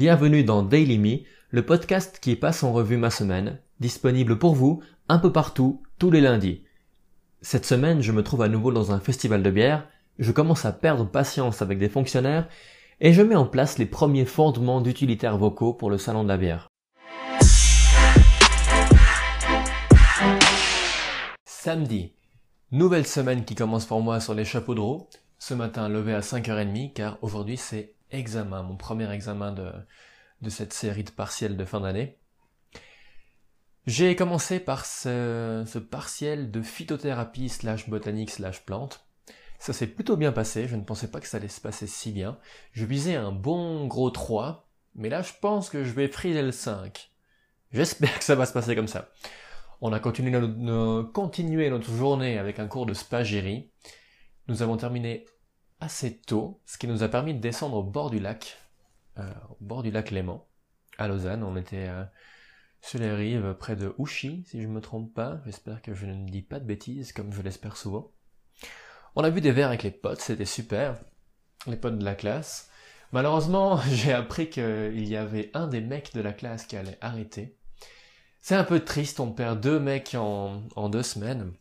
Bienvenue dans Daily Me, le podcast qui passe en revue ma semaine, disponible pour vous un peu partout, tous les lundis. Cette semaine, je me trouve à nouveau dans un festival de bière, je commence à perdre patience avec des fonctionnaires et je mets en place les premiers fondements d'utilitaires vocaux pour le salon de la bière. Samedi. Nouvelle semaine qui commence pour moi sur les chapeaux de roue. Ce matin levé à 5h30 car aujourd'hui c'est examen, mon premier examen de, de cette série de partiels de fin d'année. J'ai commencé par ce, ce, partiel de phytothérapie slash botanique slash plante. Ça s'est plutôt bien passé, je ne pensais pas que ça allait se passer si bien. Je visais un bon gros 3, mais là je pense que je vais friser le 5. J'espère que ça va se passer comme ça. On a continué, notre, notre journée avec un cours de spagyrie. Nous avons terminé assez tôt, ce qui nous a permis de descendre au bord du lac, euh, au bord du lac Léman, à Lausanne. On était euh, sur les rives près de Ouchy, si je ne me trompe pas. J'espère que je ne dis pas de bêtises, comme je l'espère souvent. On a vu des verres avec les potes, c'était super. Les potes de la classe. Malheureusement, j'ai appris qu'il y avait un des mecs de la classe qui allait arrêter. C'est un peu triste, on perd deux mecs en deux semaines.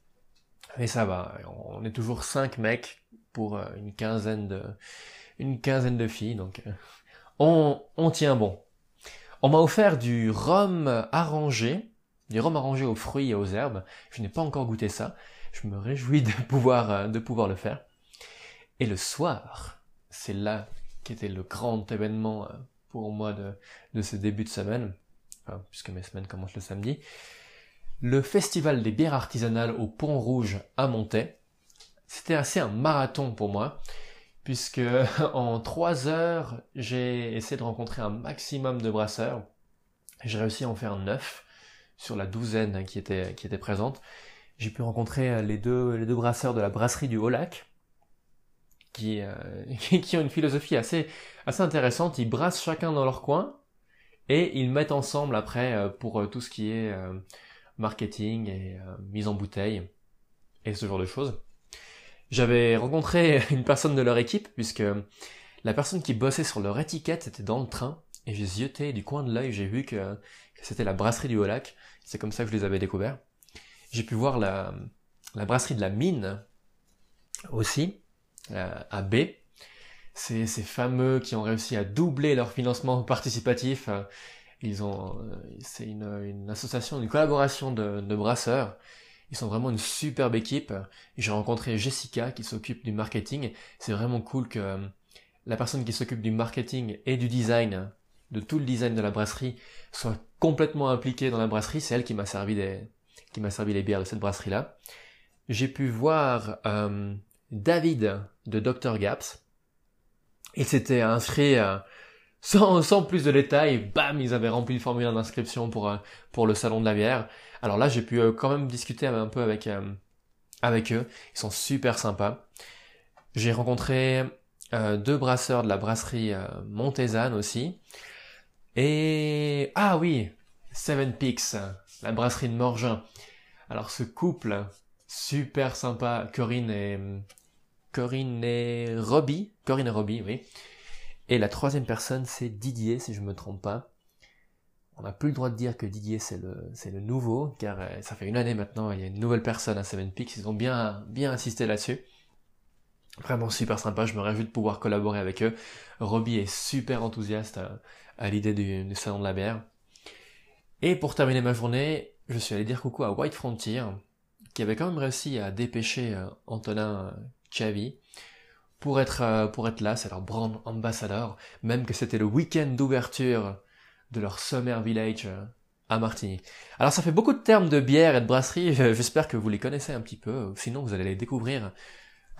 Mais ça va, on est toujours cinq mecs pour euh, une quinzaine de, une quinzaine de filles, donc euh, on, on tient bon. On m'a offert du rhum arrangé, du rhum arrangé aux fruits et aux herbes. Je n'ai pas encore goûté ça. Je me réjouis de pouvoir, euh, de pouvoir le faire. Et le soir, c'est là qu'était le grand événement pour moi de, de ce début de semaine, puisque mes semaines commencent le samedi. Le festival des bières artisanales au Pont Rouge à Montaix c'était assez un marathon pour moi, puisque en trois heures, j'ai essayé de rencontrer un maximum de brasseurs. J'ai réussi à en faire neuf sur la douzaine qui était, qui était présente. J'ai pu rencontrer les deux, les deux brasseurs de la brasserie du Haut-Lac, qui, euh, qui ont une philosophie assez, assez intéressante. Ils brassent chacun dans leur coin, et ils mettent ensemble après euh, pour euh, tout ce qui est marketing et mise en bouteille, et ce genre de choses. J'avais rencontré une personne de leur équipe, puisque la personne qui bossait sur leur étiquette était dans le train, et j'ai zioté du coin de l'œil, j'ai vu que, c'était la brasserie du Haut-Lac, c'est comme ça que je les avais découverts. J'ai pu voir la, brasserie de la mine aussi, euh, à B. C'est ces fameux qui ont réussi à doubler leur financement participatif. Ils ont, euh, c'est une, association, une collaboration de brasseurs ils sont vraiment une superbe équipe. J'ai rencontré Jessica qui s'occupe du marketing. C'est vraiment cool que euh, la personne qui s'occupe du marketing et du design, de tout le design de la brasserie, soit complètement impliquée dans la brasserie. C'est elle qui m'a servi des, qui m'a servi les bières de cette brasserie là. J'ai pu voir euh, David de Dr Gaps. Il s'était inscrit euh, sans, sans plus de détails. Bam, ils avaient rempli le formulaire d'inscription pour pour le salon de la bière. Alors là, j'ai pu euh, quand même discuter un peu avec, euh, avec eux. Ils sont super sympas. J'ai rencontré euh, deux brasseurs de la brasserie Montezane aussi. Et... Ah oui Seven Peaks, la brasserie de Morgin. Alors ce couple, super sympa, Corinne et... Corinne et Robbie. Corinne et Robbie, oui. Et la troisième personne, c'est Didier, si je me trompe pas. On n'a plus le droit de dire que Didier c'est le, nouveau, car euh, ça fait une année maintenant, il y a une nouvelle personne à Seven Peaks, ils ont bien, insisté là-dessus. Vraiment super sympa, je me réjouis de pouvoir collaborer avec eux. Robbie est super enthousiaste à, l'idée du, salon de la bière. Et pour terminer ma journée, je suis allé dire coucou à White Frontier, qui avait quand même réussi à dépêcher euh, Antonin Chavi pour être, euh, pour être là, c'est leur brand ambassadeur, même que c'était le week-end d'ouverture de leur Summer Village euh, à Martigny. Alors ça fait beaucoup de termes de bière et de brasserie, j'espère que vous les connaissez un petit peu, sinon vous allez les découvrir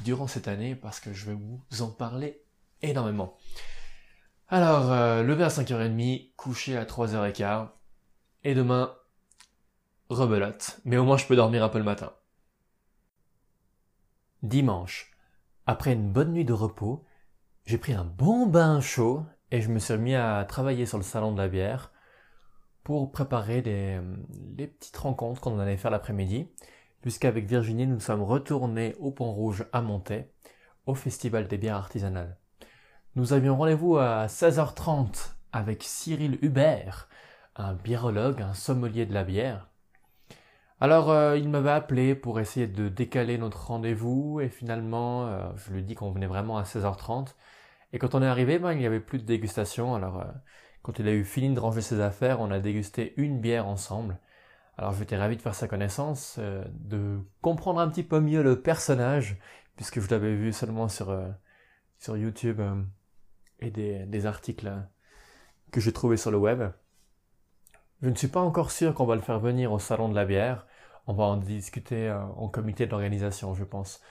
durant cette année parce que je vais vous en parler énormément. Alors, euh, lever à 5h30, coucher à 3h15, et demain, rebelote, mais au moins je peux dormir un peu le matin. Dimanche, après une bonne nuit de repos, j'ai pris un bon bain chaud et je me suis mis à travailler sur le salon de la bière pour préparer les, petites rencontres qu'on allait faire l'après-midi, puisqu'avec Virginie, nous sommes retournés au Pont Rouge à Montaix, au Festival des bières artisanales. Nous avions rendez-vous à 16h30 avec Cyril Hubert, un biérologue, un sommelier de la bière. Alors euh, il m'avait appelé pour essayer de décaler notre rendez-vous et finalement euh, je lui dit qu'on venait vraiment à 16h30 et quand on est arrivé ben, il n'y avait plus de dégustation alors euh, quand il a eu fini de ranger ses affaires on a dégusté une bière ensemble alors j'étais ravi de faire sa connaissance, de comprendre un petit peu mieux le personnage puisque je l'avais vu seulement sur, sur YouTube et des, des articles que j'ai trouvés sur le web. Je ne suis pas encore sûr qu'on va le faire venir au salon de la bière. On va en discuter euh, en comité d'organisation, je pense.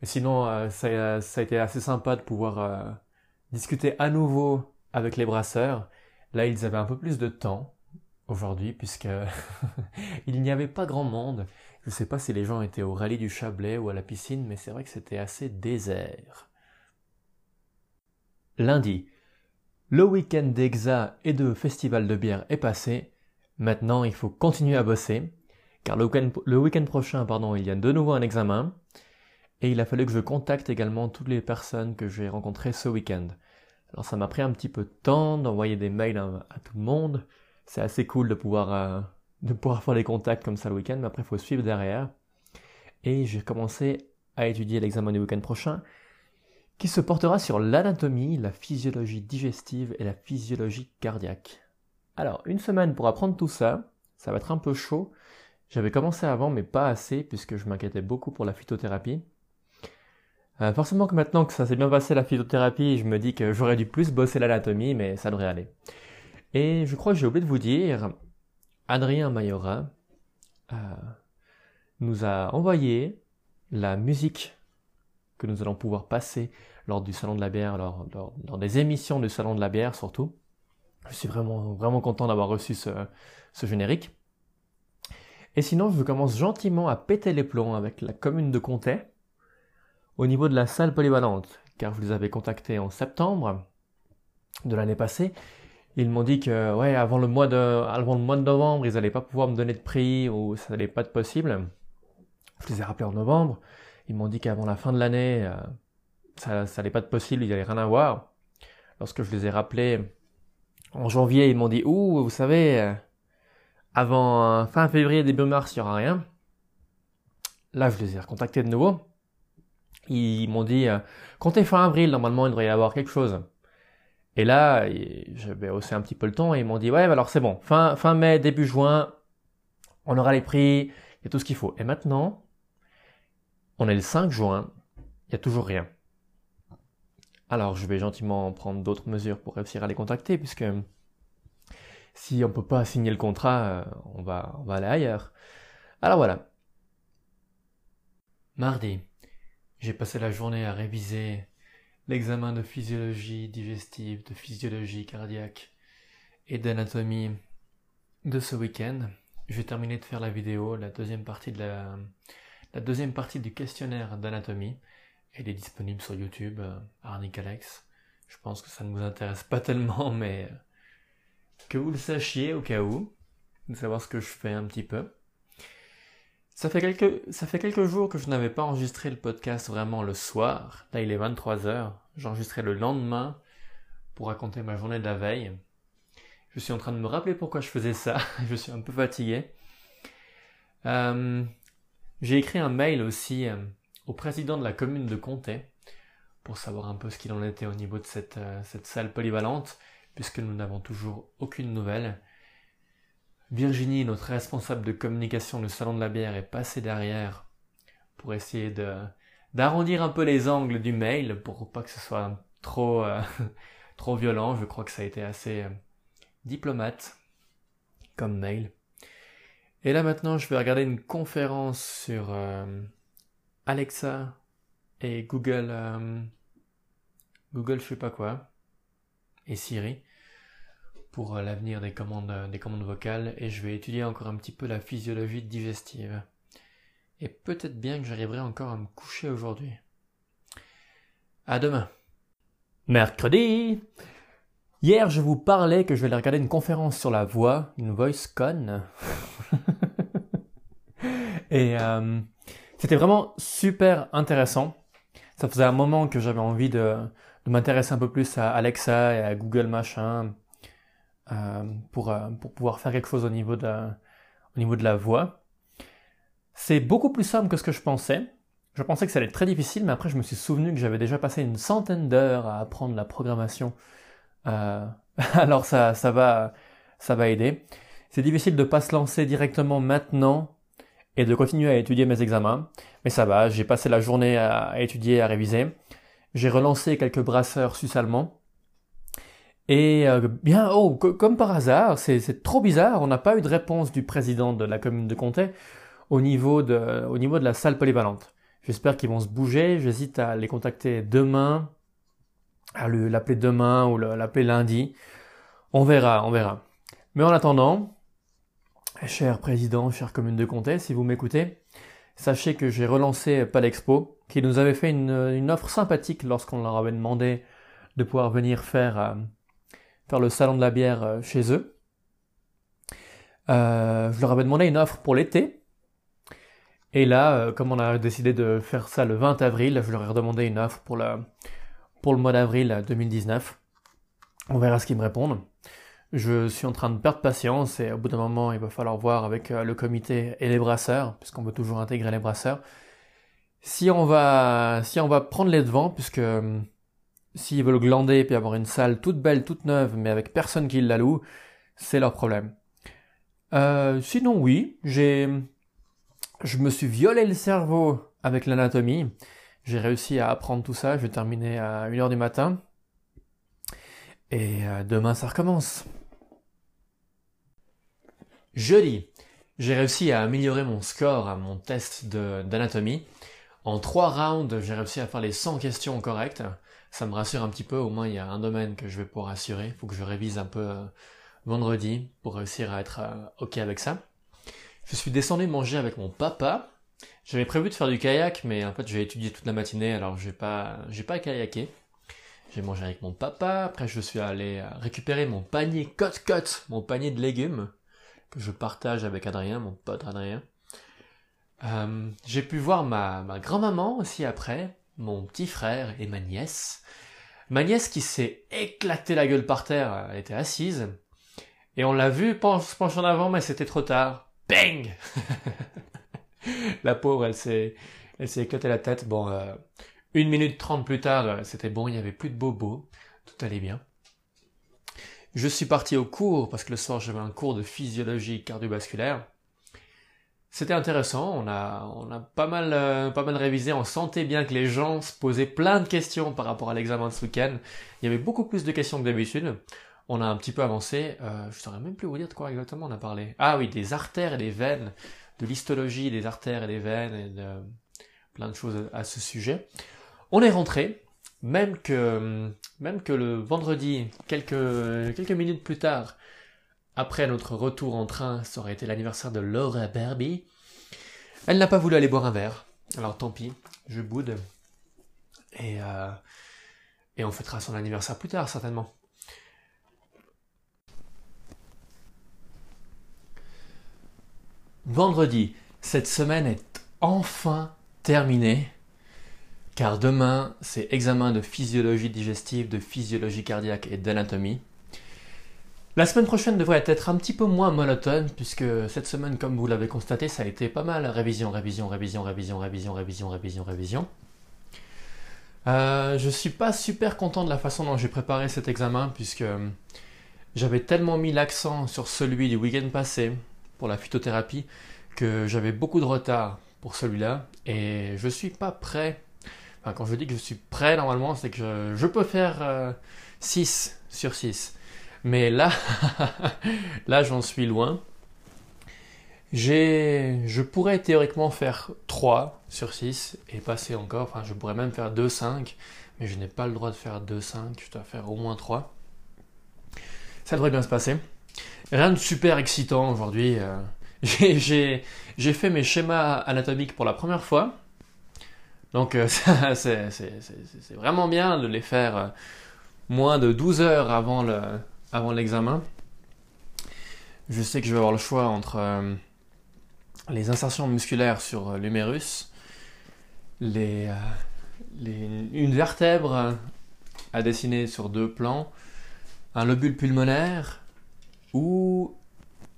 Mais sinon, euh, ça, a été assez sympa de pouvoir euh, discuter à nouveau avec les brasseurs. Là, ils avaient un peu plus de temps aujourd'hui, puisque il n'y avait pas grand monde. Je ne sais pas si les gens étaient au rallye du Chablais ou à la piscine, mais c'est vrai que c'était assez désert. Lundi, le week-end d'Exa et de festival de bière est passé. Maintenant, il faut continuer à bosser, car le week-end, prochain, pardon, il y a de nouveau un examen, et il a fallu que je contacte également toutes les personnes que j'ai rencontrées ce week-end. Alors ça m'a pris un petit peu de temps d'envoyer des mails à, tout le monde. C'est assez cool de pouvoir, euh, de pouvoir faire des contacts comme ça le week-end, mais après il faut suivre derrière. Et j'ai commencé à étudier l'examen du week-end prochain, qui se portera sur l'anatomie, la physiologie digestive et la physiologie cardiaque. Alors, une semaine pour apprendre tout ça, ça va être un peu chaud. J'avais commencé avant, mais pas assez, puisque je m'inquiétais beaucoup pour la phytothérapie. Euh, forcément que maintenant que ça s'est bien passé la phytothérapie, je me dis que j'aurais dû plus bosser l'anatomie, mais ça devrait aller. Et je crois que j'ai oublié de vous dire, Adrien Mayora euh, nous a envoyé la musique que nous allons pouvoir passer lors du Salon de la bière, lors, des émissions du Salon de la bière surtout. Je suis vraiment, vraiment content d'avoir reçu ce, générique. Et sinon, je commence gentiment à péter les plombs avec la commune de Comté au niveau de la salle polyvalente, car je les avais contactés en septembre de l'année passée. Ils m'ont dit que, ouais, avant le mois de, avant le mois de novembre, ils n'allaient pas pouvoir me donner de prix ou ça n'allait pas être possible. Je les ai rappelés en novembre. Ils m'ont dit qu'avant la fin de l'année, euh, ça, n'allait pas être possible, il n'y allait rien avoir. Lorsque je les ai rappelés en janvier, ils m'ont dit, ouh, vous savez, euh, avant euh, fin février, début mars, il n'y aura rien. Là, je les ai recontactés de nouveau. Ils m'ont dit, euh, comptez fin avril, normalement, il devrait y avoir quelque chose. Et là, je vais hausser un petit peu le ton et ils m'ont dit, ouais, bah alors c'est bon, fin, mai, début juin, on aura les prix, il y a tout ce qu'il faut. Et maintenant, on est le 5 juin, il n'y a toujours rien. Alors je vais gentiment prendre d'autres mesures pour réussir à les contacter, puisque si on ne peut pas signer le contrat, euh, on va aller ailleurs. Alors voilà. Mardi, j'ai passé la journée à réviser l'examen de physiologie digestive, de physiologie cardiaque et d'anatomie de ce week-end. Je vais terminer de faire la vidéo, la deuxième partie de la, la deuxième partie du questionnaire d'anatomie. Elle est disponible sur YouTube, euh, Arnic Alex. Je pense que ça ne vous intéresse pas tellement, mais euh, que vous le sachiez au cas où, de savoir ce que je fais un petit peu. Ça fait quelques, jours que je n'avais pas enregistré le podcast vraiment le soir. Là, il est 23h. J'enregistrais le lendemain pour raconter ma journée de la veille. Je suis en train de me rappeler pourquoi je faisais ça. je suis un peu fatigué. Euh, j'ai écrit un mail aussi au président de la commune de Comté pour savoir un peu ce qu'il en était au niveau de cette, euh, cette salle polyvalente, puisque nous n'avons toujours aucune nouvelle. Virginie, notre responsable de communication du Salon de la bière, est passée derrière pour essayer de d'arrondir un peu les angles du mail pour pas que ce soit trop euh, trop violent. Je crois que ça a été assez euh, diplomate comme mail. Et là maintenant, je vais regarder une conférence sur Alexa et Google, euh, Google je sais pas quoi, et Siri pour euh, l'avenir des commandes, euh, des commandes vocales et je vais étudier encore un petit peu la physiologie digestive. Et peut-être bien que j'arriverai encore à me coucher aujourd'hui. À demain. Mercredi. Hier, je vous parlais que je vais aller regarder une conférence sur la voix, une voice con. et c'était vraiment super intéressant. Ça faisait un moment que j'avais envie de, m'intéresser un peu plus à Alexa et à Google machin. Pour, pour pouvoir faire quelque chose au niveau de, au niveau de la voix. C'est beaucoup plus simple que ce que je pensais. Je pensais que ça allait être très difficile, mais après je me suis souvenu que j'avais déjà passé une centaine d'heures à apprendre la programmation. Euh, alors ça, ça va, ça va aider. C'est difficile de pas se lancer directement maintenant et de continuer à étudier mes examens, mais ça va. J'ai passé la journée à, étudier, à réviser. J'ai relancé quelques brasseurs suisse-allemands. Et euh, bien, oh, comme par hasard, c'est trop bizarre. On n'a pas eu de réponse du président de la commune de Comté au niveau de, au niveau de la salle polyvalente. J'espère qu'ils vont se bouger. J'hésite à les contacter demain, à l'appeler demain ou l'appeler lundi. On verra, on verra. Mais en attendant, cher président, chère commune de Comté, si vous m'écoutez, sachez que j'ai relancé Palexpo, qui nous avait fait une, offre sympathique lorsqu'on leur avait demandé de pouvoir venir faire, euh, faire le salon de la bière euh, chez eux. Euh, je leur avais demandé une offre pour l'été, et là, euh, comme on a décidé de faire ça le 20 avril, je leur ai redemandé une offre pour, pour le mois d'avril 2019. On verra ce qu'ils me répondent. Je suis en train de perdre patience et au bout d'un moment, il va falloir voir avec le comité et les brasseurs, puisqu'on veut toujours intégrer les brasseurs, si on va, si on va prendre les devants, puisque s'ils veulent glander et puis avoir une salle toute belle, toute neuve, mais avec personne qui la loue, c'est leur problème. sinon, oui, j'ai je me suis violé le cerveau avec l'anatomie. J'ai réussi à apprendre tout ça. Je vais terminer à 1h du matin. Et euh, demain, ça recommence. Jeudi, j'ai réussi à améliorer mon score à mon test d'anatomie. En trois rounds, j'ai réussi à faire les 100 questions correctes. Ça me rassure un petit peu, au moins il y a un domaine que je vais pouvoir assurer. Il faut que je révise un peu euh, vendredi pour réussir à être euh, OK avec ça. Je suis descendu manger avec mon papa. J'avais prévu de faire du kayak, mais en fait j'ai étudié toute la matinée, alors j'ai pas, pas kayaké. J'ai mangé avec mon papa. Après je suis allé récupérer mon panier cote cote, mon panier de légumes que je partage avec Adrien, mon pote Adrien. Euh, j'ai pu voir ma grand-maman aussi après, mon petit frère et ma nièce. Ma nièce qui s'est éclaté la gueule par terre, elle était assise. Et on l'a vu se pencher en avant, mais c'était trop tard. Bang La pauvre, elle s'est, elle s'est éclatée la tête. Bon, euh, une minute trente plus tard, euh, c'était bon, il n'y avait plus de bobo, tout allait bien. Je suis parti au cours parce que le soir j'avais un cours de physiologie cardiovasculaire. C'était intéressant, on a, euh, pas mal révisé, on sentait bien que les gens se posaient plein de questions par rapport à l'examen de ce week-end. Il y avait beaucoup plus de questions que d'habitude on a un petit peu avancé. Euh, je saurais même plus vous dire de quoi exactement on a parlé. Ah oui, des artères et des veines, de l'histologie des artères et des veines, et de plein de choses à ce sujet. On est rentré, même que, le vendredi, quelques minutes plus tard, après notre retour en train, ça aurait été l'anniversaire de Laura Barbie. Elle n'a pas voulu aller boire un verre. Alors tant pis, je boude. Et, euh, et on fêtera son anniversaire plus tard, certainement. Vendredi, cette semaine est enfin terminée, car demain, c'est examen de physiologie digestive, de physiologie cardiaque et d'anatomie. La semaine prochaine devrait être un petit peu moins monotone, puisque cette semaine, comme vous l'avez constaté, ça a été pas mal révision, révision, révision, révision, révision, révision, révision, révision. Euh, je suis pas super content de la façon dont j'ai préparé cet examen, puisque j'avais tellement mis l'accent sur celui du week-end passé, pour la phytothérapie que j'avais beaucoup de retard pour celui-là et je suis pas prêt. Quand je dis que je suis prêt normalement, c'est que je, peux faire 6 euh, sur 6. Mais là, là j'en suis loin. Je pourrais théoriquement faire 3 sur 6 et passer encore, enfin je pourrais même faire 2-5, mais je n'ai pas le droit de faire 2-5, je dois faire au moins 3. Ça devrait bien se passer. Rien de super excitant aujourd'hui. Euh. J'ai fait mes schémas anatomiques pour la première fois. Donc euh, c'est vraiment bien de les faire euh, moins de 12 heures avant l'examen. Avant je sais que je vais avoir le choix entre les insertions musculaires sur l'humérus, les, une vertèbre à dessiner sur deux plans, un lobule pulmonaire, ou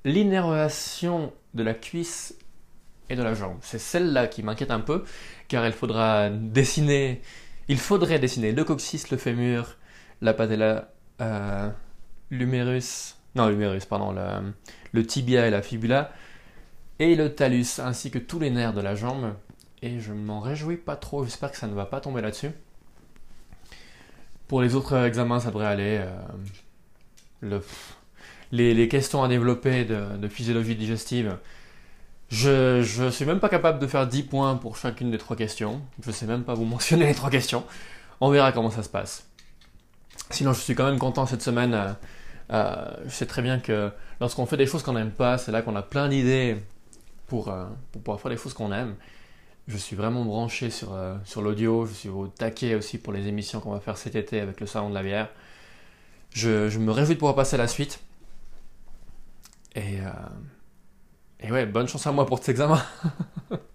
l'innervation de la cuisse et de la jambe. C'est celle-là qui m'inquiète un peu, car il faudra dessiner, il faudrait dessiner le coccyx, le fémur, la patella, euh, l'humérus, non l'humérus, pardon, le, tibia et la fibula, et le talus, ainsi que tous les nerfs de la jambe. Et je m'en réjouis pas trop, j'espère que ça ne va pas tomber là-dessus. Pour les autres examens, ça devrait aller. Euh, le, les, questions à développer de, physiologie digestive, je, je suis même pas capable de faire 10 points pour chacune des trois questions. Je sais même pas vous mentionner les trois questions. On verra comment ça se passe. Sinon, je suis quand même content cette semaine. Euh, euh, je sais très bien que lorsqu'on fait des choses qu'on n'aime pas, c'est là qu'on a plein d'idées pour, euh, pour pouvoir faire des choses qu'on aime. Je suis vraiment branché sur, sur l'audio. Je suis au taquet aussi pour les émissions qu'on va faire cet été avec le Salon de la bière. Je, me réjouis de pouvoir passer à la suite. Et, euh, et ouais, bonne chance à moi pour cet examen.